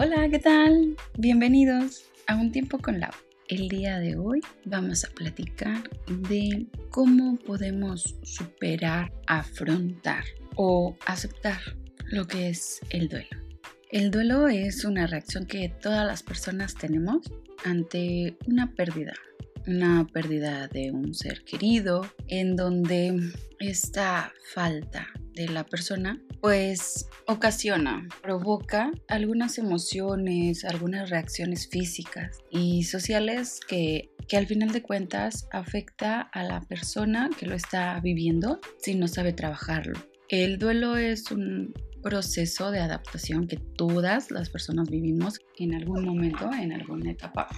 Hola, ¿qué tal? Bienvenidos a Un Tiempo con Lau. El día de hoy vamos a platicar de cómo podemos superar, afrontar o aceptar lo que es el duelo. El duelo es una reacción que todas las personas tenemos ante una pérdida, una pérdida de un ser querido, en donde esta falta de la persona pues ocasiona, provoca algunas emociones, algunas reacciones físicas y sociales que, que al final de cuentas afecta a la persona que lo está viviendo si no sabe trabajarlo. El duelo es un proceso de adaptación que todas las personas vivimos en algún momento, en alguna etapa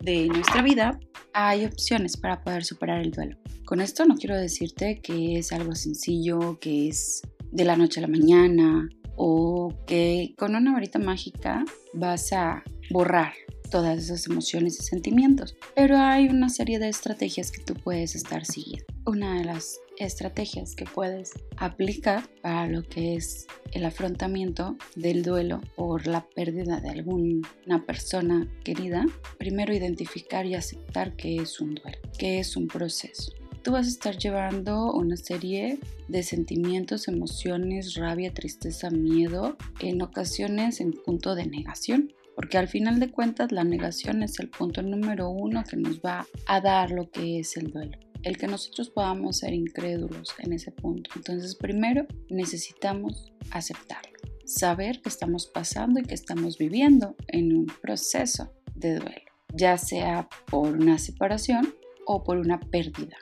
de nuestra vida. Hay opciones para poder superar el duelo. Con esto no quiero decirte que es algo sencillo, que es de la noche a la mañana o que con una varita mágica vas a borrar todas esas emociones y sentimientos. Pero hay una serie de estrategias que tú puedes estar siguiendo. Una de las estrategias que puedes aplicar para lo que es el afrontamiento del duelo por la pérdida de alguna persona querida, primero identificar y aceptar que es un duelo, que es un proceso. Tú vas a estar llevando una serie de sentimientos, emociones, rabia, tristeza, miedo, en ocasiones en punto de negación porque al final de cuentas la negación es el punto número uno que nos va a dar lo que es el duelo el que nosotros podamos ser incrédulos en ese punto. Entonces, primero necesitamos aceptarlo, saber que estamos pasando y que estamos viviendo en un proceso de duelo, ya sea por una separación o por una pérdida.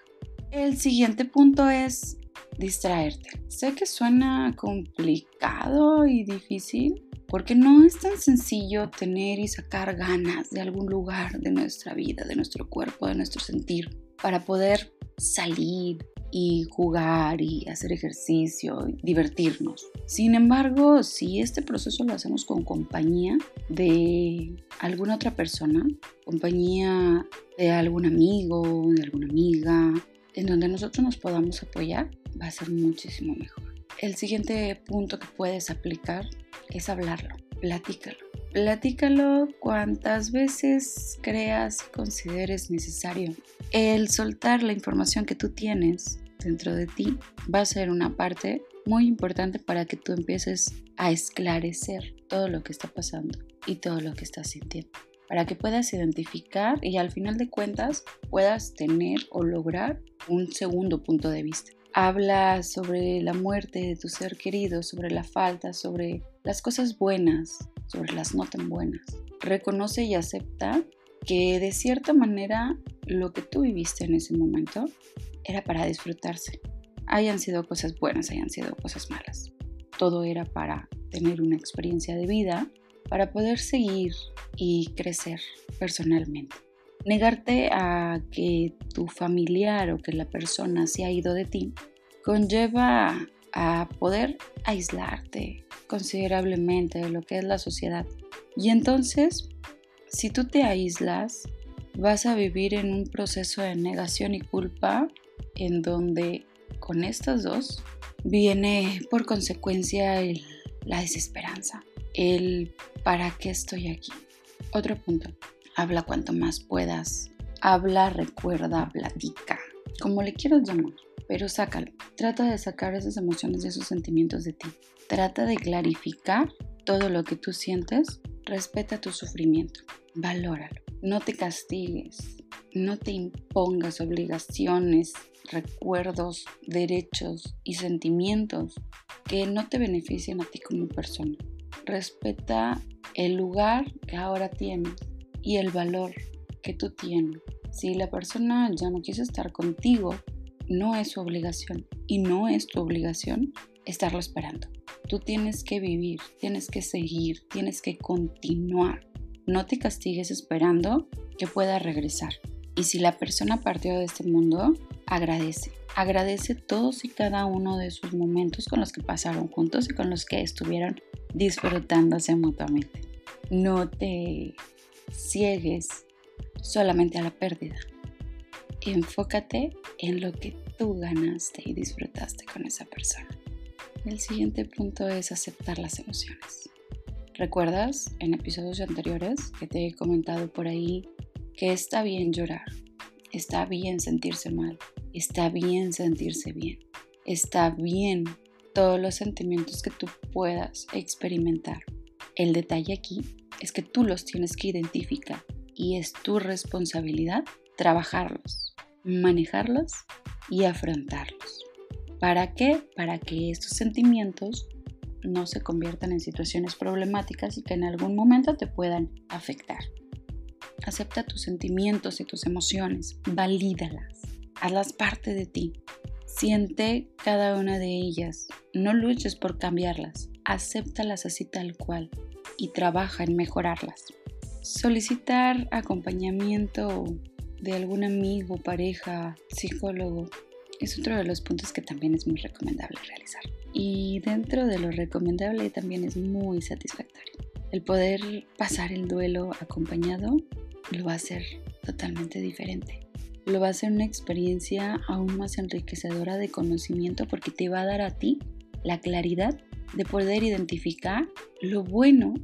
El siguiente punto es distraerte. Sé que suena complicado y difícil porque no es tan sencillo tener y sacar ganas de algún lugar de nuestra vida, de nuestro cuerpo, de nuestro sentir para poder salir y jugar y hacer ejercicio y divertirnos. Sin embargo, si este proceso lo hacemos con compañía de alguna otra persona, compañía de algún amigo, de alguna amiga, en donde nosotros nos podamos apoyar, va a ser muchísimo mejor. El siguiente punto que puedes aplicar es hablarlo, platícalo. Platícalo cuantas veces creas y consideres necesario. El soltar la información que tú tienes dentro de ti va a ser una parte muy importante para que tú empieces a esclarecer todo lo que está pasando y todo lo que estás sintiendo. Para que puedas identificar y al final de cuentas puedas tener o lograr un segundo punto de vista. Habla sobre la muerte de tu ser querido, sobre la falta, sobre las cosas buenas, sobre las no tan buenas. Reconoce y acepta que de cierta manera lo que tú viviste en ese momento era para disfrutarse. Hayan sido cosas buenas, hayan sido cosas malas. Todo era para tener una experiencia de vida, para poder seguir y crecer personalmente. Negarte a que tu familiar o que la persona se ha ido de ti conlleva a poder aislarte considerablemente de lo que es la sociedad. Y entonces, si tú te aíslas, vas a vivir en un proceso de negación y culpa en donde con estas dos viene por consecuencia la desesperanza, el para qué estoy aquí. Otro punto, habla cuanto más puedas, habla, recuerda, platica, como le quieras llamar pero sácalo. Trata de sacar esas emociones y esos sentimientos de ti. Trata de clarificar todo lo que tú sientes. Respeta tu sufrimiento. Valóralo. No te castigues. No te impongas obligaciones, recuerdos, derechos y sentimientos que no te beneficien a ti como persona. Respeta el lugar que ahora tienes y el valor que tú tienes. Si la persona ya no quiso estar contigo, no es su obligación y no es tu obligación estarlo esperando. Tú tienes que vivir, tienes que seguir, tienes que continuar. No te castigues esperando que pueda regresar. Y si la persona partió de este mundo, agradece. Agradece todos y cada uno de sus momentos con los que pasaron juntos y con los que estuvieron disfrutándose mutuamente. No te ciegues solamente a la pérdida enfócate en lo que tú ganaste y disfrutaste con esa persona. El siguiente punto es aceptar las emociones. ¿Recuerdas en episodios anteriores que te he comentado por ahí que está bien llorar, está bien sentirse mal, está bien sentirse bien, está bien todos los sentimientos que tú puedas experimentar? El detalle aquí es que tú los tienes que identificar y es tu responsabilidad trabajarlos, manejarlos y afrontarlos. ¿Para qué? Para que estos sentimientos no se conviertan en situaciones problemáticas y que en algún momento te puedan afectar. Acepta tus sentimientos y tus emociones, valídalas, hazlas parte de ti. Siente cada una de ellas, no luches por cambiarlas, acéptalas así tal cual y trabaja en mejorarlas. Solicitar acompañamiento de algún amigo, pareja, psicólogo es otro de los puntos que también es muy recomendable realizar. Y dentro de lo recomendable también es muy satisfactorio. El poder pasar el duelo acompañado lo va a hacer totalmente diferente. Lo va a hacer una experiencia aún más enriquecedora de conocimiento porque te va a dar a ti la claridad de poder identificar lo bueno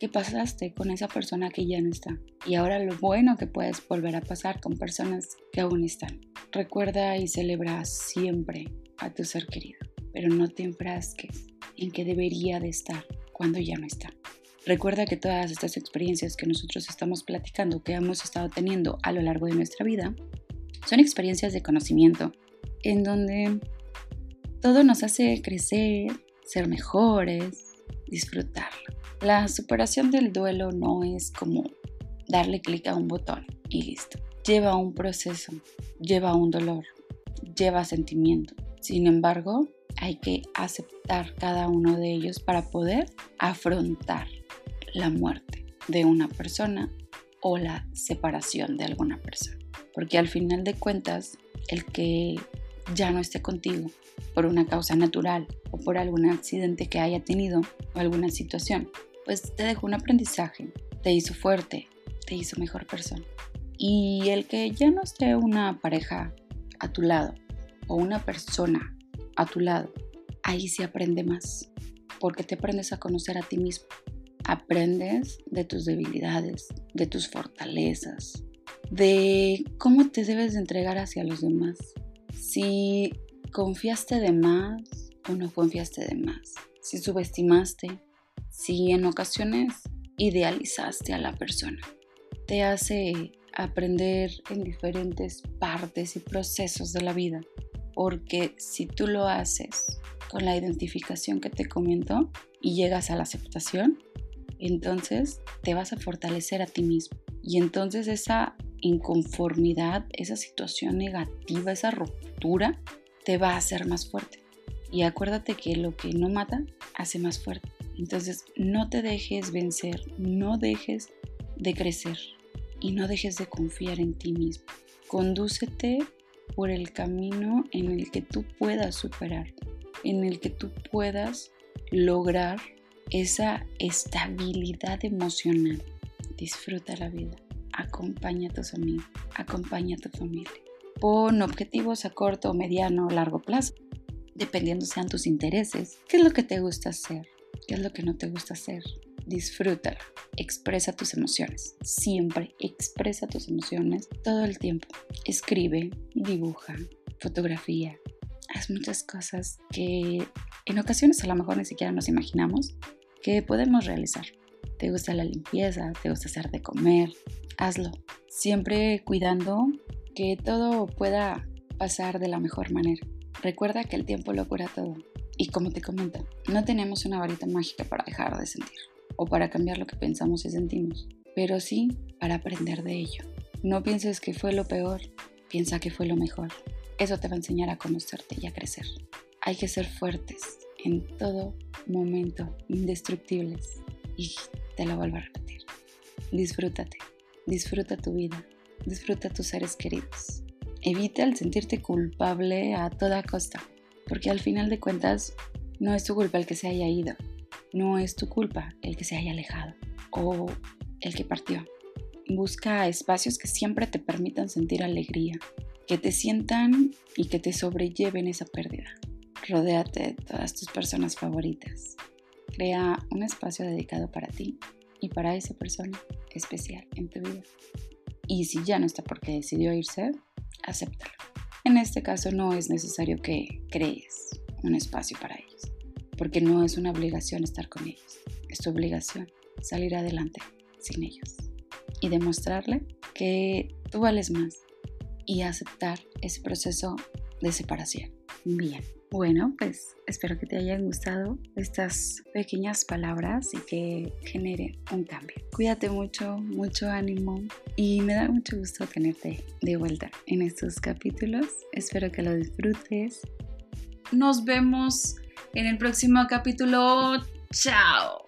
que pasaste con esa persona que ya no está y ahora lo bueno que puedes volver a pasar con personas que aún están. Recuerda y celebra siempre a tu ser querido, pero no te enfrasques en que debería de estar cuando ya no está. Recuerda que todas estas experiencias que nosotros estamos platicando, que hemos estado teniendo a lo largo de nuestra vida, son experiencias de conocimiento, en donde todo nos hace crecer, ser mejores, disfrutarlo. La superación del duelo no es como darle clic a un botón y listo. Lleva un proceso, lleva un dolor, lleva sentimiento. Sin embargo, hay que aceptar cada uno de ellos para poder afrontar la muerte de una persona o la separación de alguna persona. Porque al final de cuentas, el que ya no esté contigo por una causa natural o por algún accidente que haya tenido o alguna situación, pues te dejó un aprendizaje, te hizo fuerte, te hizo mejor persona. Y el que ya no esté una pareja a tu lado o una persona a tu lado, ahí sí aprende más, porque te aprendes a conocer a ti mismo. Aprendes de tus debilidades, de tus fortalezas, de cómo te debes de entregar hacia los demás. Si confiaste de más o no confiaste de más. Si subestimaste si en ocasiones idealizaste a la persona. Te hace aprender en diferentes partes y procesos de la vida, porque si tú lo haces con la identificación que te comento y llegas a la aceptación, entonces te vas a fortalecer a ti mismo. Y entonces esa inconformidad, esa situación negativa, esa ruptura, te va a hacer más fuerte. Y acuérdate que lo que no mata hace más fuerte. Entonces, no te dejes vencer, no dejes de crecer y no dejes de confiar en ti mismo. Condúcete por el camino en el que tú puedas superar, en el que tú puedas lograr esa estabilidad emocional. Disfruta la vida, acompaña a tus amigos, acompaña a tu familia. Pon objetivos a corto, mediano o largo plazo, dependiendo sean tus intereses. ¿Qué es lo que te gusta hacer? ¿Qué es lo que no te gusta hacer? Disfrútala. Expresa tus emociones. Siempre expresa tus emociones todo el tiempo. Escribe, dibuja, fotografía. Haz muchas cosas que en ocasiones a lo mejor ni siquiera nos imaginamos que podemos realizar. ¿Te gusta la limpieza? ¿Te gusta hacer de comer? Hazlo. Siempre cuidando que todo pueda pasar de la mejor manera. Recuerda que el tiempo lo cura todo. Y como te comento, no tenemos una varita mágica para dejar de sentir o para cambiar lo que pensamos y sentimos, pero sí para aprender de ello. No pienses que fue lo peor, piensa que fue lo mejor. Eso te va a enseñar a conocerte y a crecer. Hay que ser fuertes en todo momento, indestructibles. Y te lo vuelvo a repetir. Disfrútate, disfruta tu vida, disfruta tus seres queridos. Evita el sentirte culpable a toda costa porque al final de cuentas no es tu culpa el que se haya ido, no es tu culpa el que se haya alejado o el que partió. Busca espacios que siempre te permitan sentir alegría, que te sientan y que te sobrelleven esa pérdida. Rodéate de todas tus personas favoritas. Crea un espacio dedicado para ti y para esa persona especial en tu vida. Y si ya no está porque decidió irse, acéptalo. En este caso no es necesario que crees un espacio para ellos, porque no es una obligación estar con ellos, es tu obligación salir adelante sin ellos y demostrarle que tú vales más y aceptar ese proceso de separación. Bien, bueno, pues espero que te hayan gustado estas pequeñas palabras y que genere un cambio. Cuídate mucho, mucho ánimo y me da mucho gusto tenerte de vuelta en estos capítulos. Espero que lo disfrutes. Nos vemos en el próximo capítulo. Chao.